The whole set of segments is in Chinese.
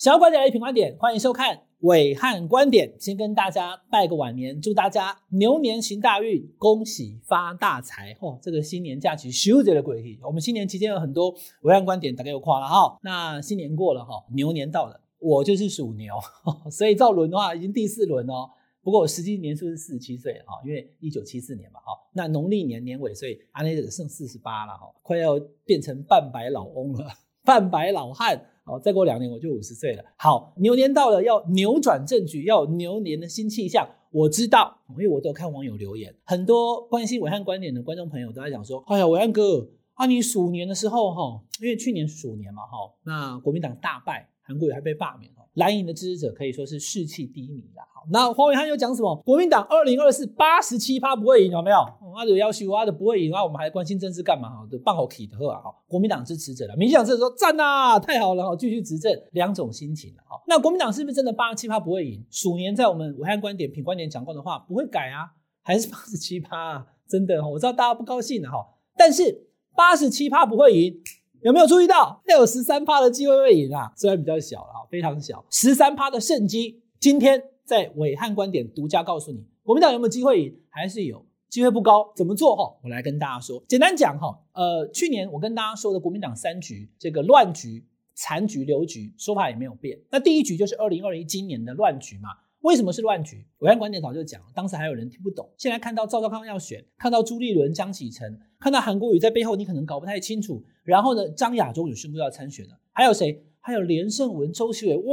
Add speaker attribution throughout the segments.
Speaker 1: 想要观点来品观点，欢迎收看暐瀚观点。先跟大家拜个晚年，祝大家牛年行大运，恭喜发大财。哦，这个新年假期休息的鬼气，我们新年期间有很多暐瀚观点，大家有夸了哈。那新年过了哈，牛年到了，我就是属牛，所以照轮的话已经第四轮哦。不过我实际年数是四十七岁哈，因为一九七四年嘛哈。那农历年年尾，所以阿内只剩四十八了哈，快要变成半白老翁了，半白老汉。哦，再过两年我就五十岁了。好，牛年到了，要扭转政局，要有牛年的新气象。我知道，因为我都看网友留言，很多关心伟汉观点的观众朋友都在讲说：“哎呀，伟汉哥啊，你鼠年的时候哈，因为去年鼠年嘛哈，那国民党大败，韩国瑜还被罢免了，蓝营的支持者可以说是士气低迷啦。好，那黄伟汉又讲什么？国民党二零二四八十七趴不会赢，有没有？阿的要求，阿德不会赢，那我们还关心政治干嘛？哈，的棒好体的喝啊！哈，国民党支持者了，民进党支持者说赞呐，太好了哈，继续执政，两种心情了哈。那国民党是不是真的八十七趴不会赢？鼠年在我们武汉观点品观点讲过的话不会改啊，还是八十七趴啊？真的哈，我知道大家不高兴了哈，但是八十七趴不会赢，有没有注意到？还有十三趴的机会会赢啊，虽然比较小了，非常小，十三趴的胜机，今天在暐瀚观点独家告诉你，国民党有没有机会赢？还是有。机会不高，怎么做哈？我来跟大家说，简单讲哈，呃，去年我跟大家说的国民党三局，这个乱局、残局、流局，说法也没有变。那第一局就是二零二一今年的乱局嘛？为什么是乱局？暐瀚观点早就讲了，当时还有人听不懂。现在看到赵少康要选，看到朱立伦、江启臣，看到韩国瑜在背后，你可能搞不太清楚。然后呢，张亚中也宣布要参选了，还有谁？还有连胜文、周锡玮，哇，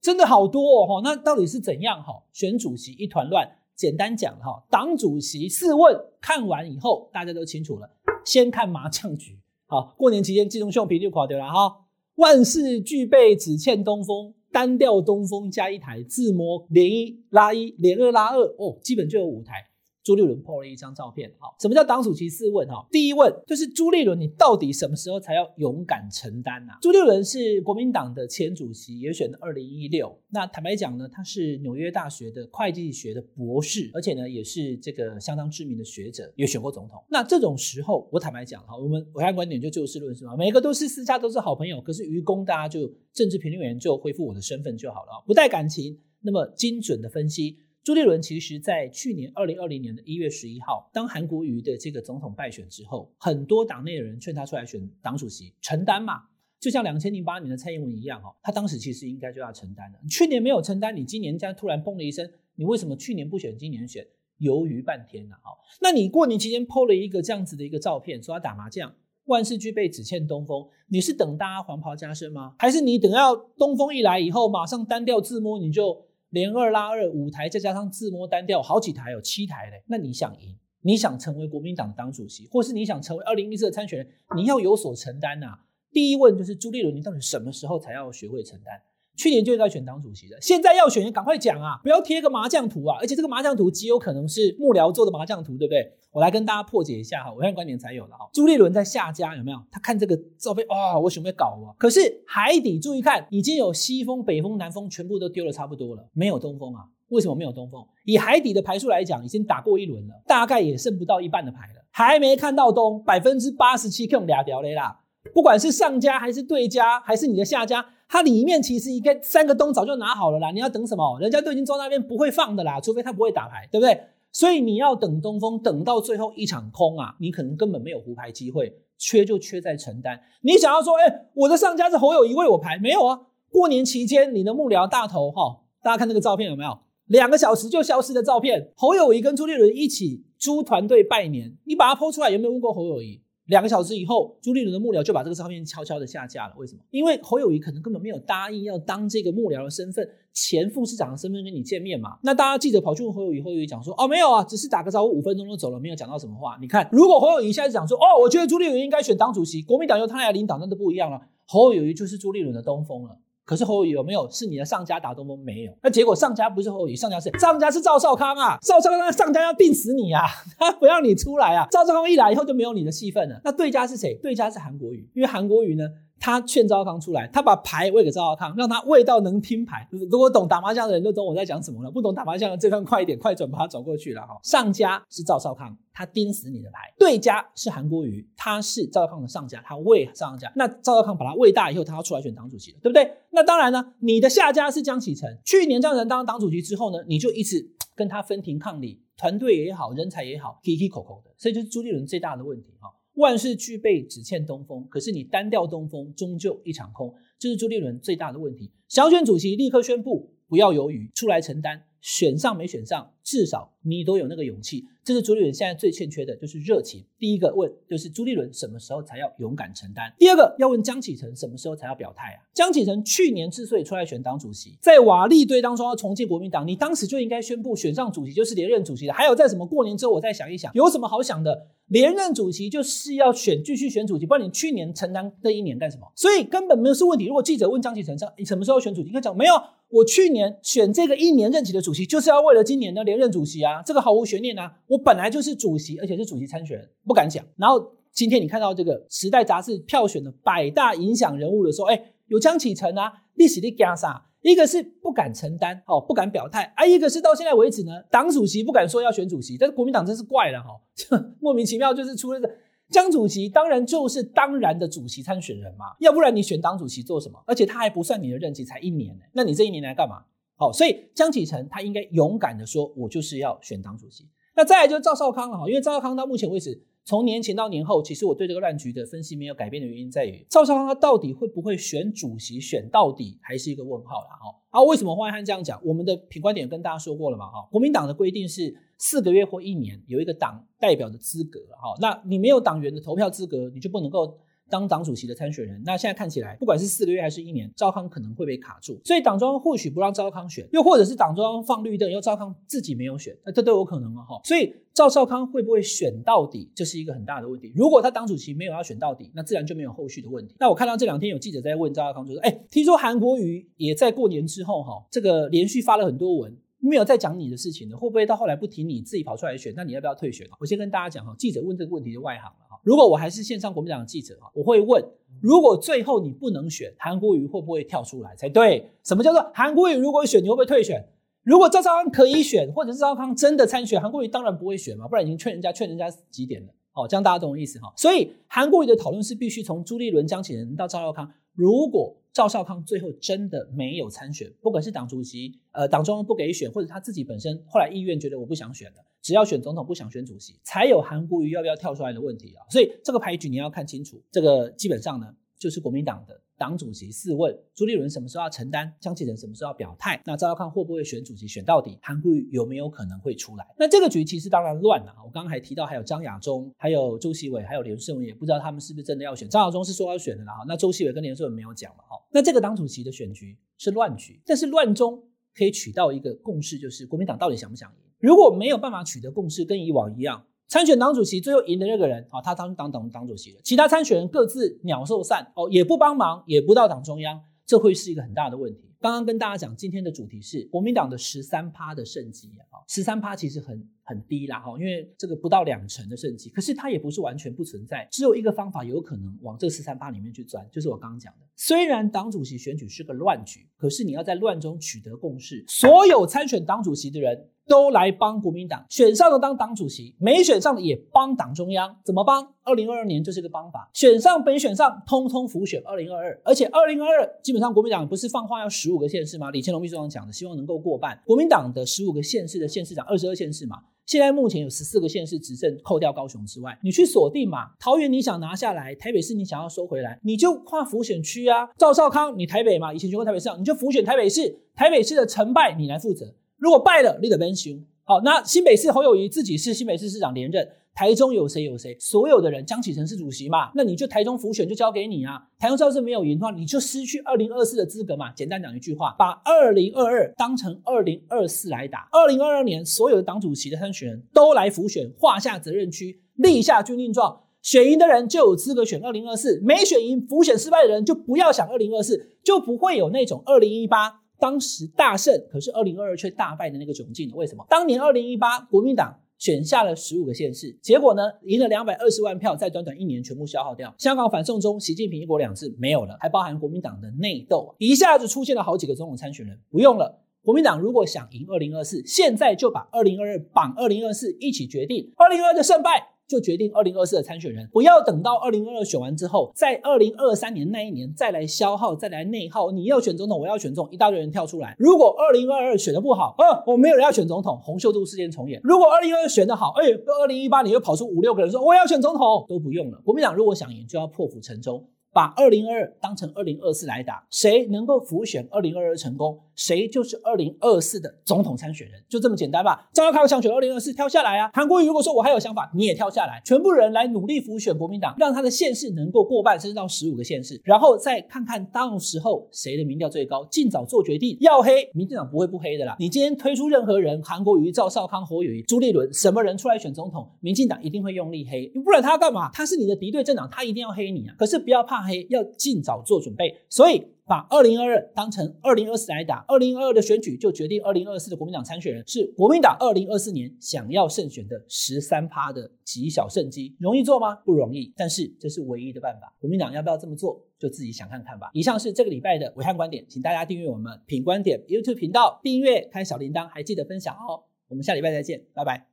Speaker 1: 真的好多哦！那到底是怎样？哈，选主席一团乱。简单讲哈，党主席四问看完以后，大家都清楚了。先看麻将局，好，过年期间金融秀频就垮掉了哈。万事俱备，只欠东风，单调东风加一台自摸，连一拉一，连二拉二，哦，基本就有五台。朱立伦 po 了一张照片，好，什么叫党主席四问？哈，第一问就是朱立伦，你到底什么时候才要勇敢承担啊？朱立伦是国民党的前主席，也选了二零一六。那坦白讲呢，他是纽约大学的会计学的博士，而且呢，也是这个相当知名的学者，也选过总统。那这种时候，我坦白讲哈，我们暐瀚观点就就事论事嘛，每个都是私下都是好朋友，可是愚公大家就政治评论员就恢复我的身份就好了，不带感情，那么精准的分析。朱立伦其实，在去年二零二零年的一月十一号，当韩国瑜的这个总统败选之后，很多党内的人劝他出来选党主席，承担嘛，就像两千零八年的蔡英文一样，哈，他当时其实应该就要承担了。去年没有承担，你今年这样突然嘣的一声，你为什么去年不选，今年选？犹豫半天了，哈。那你过年期间 PO 了一个这样子的一个照片，说他打麻将，万事俱备，只欠东风，你是等大家黄袍加身吗？还是你等到东风一来以后，马上单调自摸，你就？连二拉二五台，再加上自摸单调好几台，有七台嘞。那你想赢，你想成为国民党党主席，或是你想成为二零一四的参选人，你要有所承担呐、第一问就是朱立伦，你到底什么时候才要学会承担？去年就应该选党主席的，现在要选，赶快讲啊！不要贴个麻将图啊！而且这个麻将图极有可能是幕僚做的麻将图，对不对？我来跟大家破解一下哈，暐瀚观点才有的哈。朱立伦在下家有没有？他看这个照片，哇，我准备搞啊！可是海底注意看，已经有西风、北风、南风全部都丢了差不多了，没有东风啊？为什么没有东风？以海底的牌数来讲，已经打过一轮了，大概也剩不到一半的牌了，还没看到东，百分之八十七用俩条嘞啦。不管是上家还是对家，还是你的下家，它里面其实一个三个东早就拿好了啦。你要等什么？人家都已经坐那边不会放的啦，除非他不会打牌，对不对？所以你要等东风，等到最后一场空啊，你可能根本没有胡牌机会，缺就缺在承担。你想要说，哎、我的上家是侯友宜为我牌，没有啊？过年期间你的幕僚大头哈，大家看那个照片有没有？两个小时就消失的照片，侯友宜跟朱立伦一起朱团队拜年，你把它剖出来，有没有问过侯友宜？两个小时以后，朱立伦的幕僚就把这个照片悄悄的下架了。为什么？因为侯友谊可能根本没有答应要当这个幕僚的身份，前副市长的身份跟你见面嘛。那大家记者跑去问侯友谊，侯友谊讲说：“哦，没有啊，只是打个招呼，五分钟就走了，没有讲到什么话。”你看，如果侯友谊现在讲说：“哦，我觉得朱立伦应该选党主席，国民党由他来领导，那都不一样了。”侯友谊就是朱立伦的东风了。可是侯友有没有是你的上家打东风？没有，那结果上家不是侯友，上家是上家是赵少康啊！赵少康上家要定死你啊！他不让你出来啊！赵少康一来以后就没有你的戏份了。那对家是谁？对家是韩国瑜，因为韩国瑜呢，他劝赵少康出来，他把牌喂给赵少康，让他喂到能听牌。如果懂打麻将的人都懂我在讲什么了，不懂打麻将的这段快一点，快转把他转过去了哈。上家是赵少康，他盯死你的牌；对家是韩国瑜，他是赵少康的上家，他喂上家。那赵少康把他喂大以后，他要出来选党主席了，对不对？那当然呢，你的下家是江启臣，去年江启臣当党主席之后呢，你就一直跟他分庭抗礼，团队也好，人才也好，起起口口的，所以就是朱立伦最大的问题哈。万事俱备，只欠东风。可是你单调东风，终究一场空。这是朱立伦最大的问题。想选主席，立刻宣布，不要犹豫，出来承担。选上没选上，至少你都有那个勇气。这是朱立伦现在最欠缺的，就是热情。第一个问就是朱立伦什么时候才要勇敢承担？第二个要问江启臣什么时候才要表态啊？江启臣去年之所以出来选党主席，在瓦砾堆当中要重建国民党，你当时就应该宣布选上主席就是连任主席的。还有在什么过年之后我再想一想，有什么好想的？连任主席就是要选继续选主席，不然你去年承担这一年干什么？所以根本没有是问题。如果记者问江启臣说你什么时候选主席，应该讲没有。我去年选这个一年任期的主席，就是要为了今年的连任主席啊，这个毫无悬念啊。我本来就是主席，而且是主席参选，不敢讲。然后今天你看到这个《时代》杂志票选的百大影响人物的时候，哎，有江启臣啊，历史的加啥？一个是不敢承担，哦，不敢表态啊；一个是到现在为止呢，党主席不敢说要选主席，但是国民党真是怪了哈，莫名其妙就是出了这。江主席当然就是当然的主席参选人嘛，要不然你选党主席做什么？而且他还不算你的任期才一年呢，那你这一年来干嘛？好，所以江启臣他应该勇敢的说，我就是要选党主席。那再来就是赵少康了哈，因为赵少康到目前为止，从年前到年后，其实我对这个乱局的分析没有改变的原因在于，赵少康他到底会不会选主席，选到底还是一个问号了哈。啊，为什么黄汉这样讲？我们的品观点跟大家说过了嘛哈，国民党的规定是。四个月或一年有一个党代表的资格，哈，那你没有党员的投票资格，你就不能够当党主席的参选人。那现在看起来，不管是四个月还是一年，赵康可能会被卡住，所以党中央或许不让赵康选，又或者是党中央放绿灯，因为赵康自己没有选，那这都有可能啊，哈。所以赵少康会不会选到底，这是一个很大的问题。如果他党主席没有要选到底，那自然就没有后续的问题。那我看到这两天有记者在问赵少康，就说：“哎，听说韩国瑜也在过年之后，哈，这个连续发了很多文。”没有再讲你的事情了，会不会到后来不提你自己跑出来选？那你要不要退选？我先跟大家讲哈，记者问这个问题就外行了。如果我还是线上国民党的记者啊，我会问：如果最后你不能选，韩国瑜会不会跳出来才对？什么叫做韩国瑜如果选，你会不会退选？如果赵少康可以选，或者是赵少康真的参选，韩国瑜当然不会选嘛，不然已经劝人家劝人家几点了？哦，这样大家懂我意思哈。所以韩国瑜的讨论是必须从朱立伦、江启臣到赵少康，如果。赵少康最后真的没有参选，不管是党主席，呃，党中央不给选，或者他自己本身后来意愿觉得我不想选了，只要选总统不想选主席，才有韩国瑜要不要跳出来的问题啊。所以这个牌局你要看清楚，这个基本上呢，就是国民党的。党主席四问：朱立伦什么时候要承担？江启臣什么时候要表态？那赵少康会不会选主席？选到底，韩国瑜有没有可能会出来？那这个局其实当然乱了。我刚刚还提到，还有张亚中，还有周锡玮，还有连胜文，也不知道他们是不是真的要选。张亚中是说要选的啦，哈。那周锡玮跟连胜文没有讲嘛，哈。那这个党主席的选局是乱局，但是乱中可以取到一个共识，就是国民党到底想不想赢？如果没有办法取得共识，跟以往一样。参选党主席最后赢的那个人啊，他当当党党主席了，其他参选人各自鸟兽散哦，也不帮忙，也不到党中央，这会是一个很大的问题。刚刚跟大家讲，今天的主题是国民党的十三趴的胜机啊，十三趴其实很很低啦哈，因为这个不到两成的胜机，可是它也不是完全不存在，只有一个方法有可能往这十三趴里面去钻，就是我刚刚讲的，虽然党主席选举是个乱局，可是你要在乱中取得共识，所有参选党主席的人。都来帮国民党选上的当党主席，没选上的也帮党中央。怎么帮？二零二二年就是个帮法，选上没选上，通通辅选二零二二。而且二零二二基本上国民党不是放话要十五个县市吗？李乾龙秘书长讲的，希望能够过半。国民党的十五个县市的县市长，二十二县市嘛，现在目前有十四个县市执政，扣掉高雄之外，你去锁定嘛。桃园你想拿下来，台北市你想要收回来，你就跨辅选区啊。赵少康，你台北嘛，以前选过台北市长，你就辅选台北市，台北市的成败你来负责。如果败了，你得奔凶。好，那新北市侯友宜自己是新北市市长连任，台中有谁有谁？所有的人，江启臣是主席嘛？那你就台中辅选就交给你啊。台中要是没有赢的话，你就失去二零二四的资格嘛。简单讲一句话，把二零二二当成二零二四来打。二零二二年所有的党主席的参选人都来辅选，划下责任区，立下军令状，选赢的人就有资格选二零二四，没选赢辅选失败的人就不要想二零二四，就不会有那种二零一八。当时大胜，可是二零二二却大败的那个窘境，为什么？当年二零一八国民党选下了十五个县市，结果呢，赢了两百二十万票，在短短一年全部消耗掉。香港反送中，习近平一国两制没有了，还包含国民党的内斗，一下子出现了好几个总统参选人，不用了。国民党如果想赢二零二四，现在就把二零二二绑二零二四一起决定，二零二二的胜败就决定二零二四的参选人。不要等到二零二二选完之后，在二零二三年那一年再来消耗，再来内耗。你要选总统，我要选总统，一大堆人跳出来。如果二零二二选的不好，呃，我没有人要选总统，洪秀柱事件重演。如果二零二二选的好，哎，二零一八年又跑出五六个人说我要选总统，都不用了。国民党如果想赢，就要破釜沉舟。把二零二二当成二零二四来打，谁能够辅选二零二二成功，谁就是二零二四的总统参选人，就这么简单吧。张耀康想选二零二四，跳下来啊。韩国瑜如果说我还有想法，你也跳下来，全部人来努力辅选国民党，让他的县市能够过半，甚至到十五个县市，然后再看看到时候谁的民调最高，尽早做决定。要黑，民进党不会不黑的啦。你今天推出任何人，韩国瑜、赵少康、侯友宜、朱立伦，什么人出来选总统，民进党一定会用力黑，你不然他要干嘛？他是你的敌对政党，他一定要黑你啊。可是不要怕。黑要尽早做准备，所以把二零二二当成二零二四来打，二零二二的选举就决定二零二四的国民党参选人是国民党二零二四年想要胜选的十三趴的极小胜机，容易做吗？不容易，但是这是唯一的办法。国民党要不要这么做，就自己想看看吧。以上是这个礼拜的暐瀚观点，请大家订阅我们品观点 YouTube 频道，订阅开小铃铛，还记得分享哦。我们下礼拜再见，拜拜。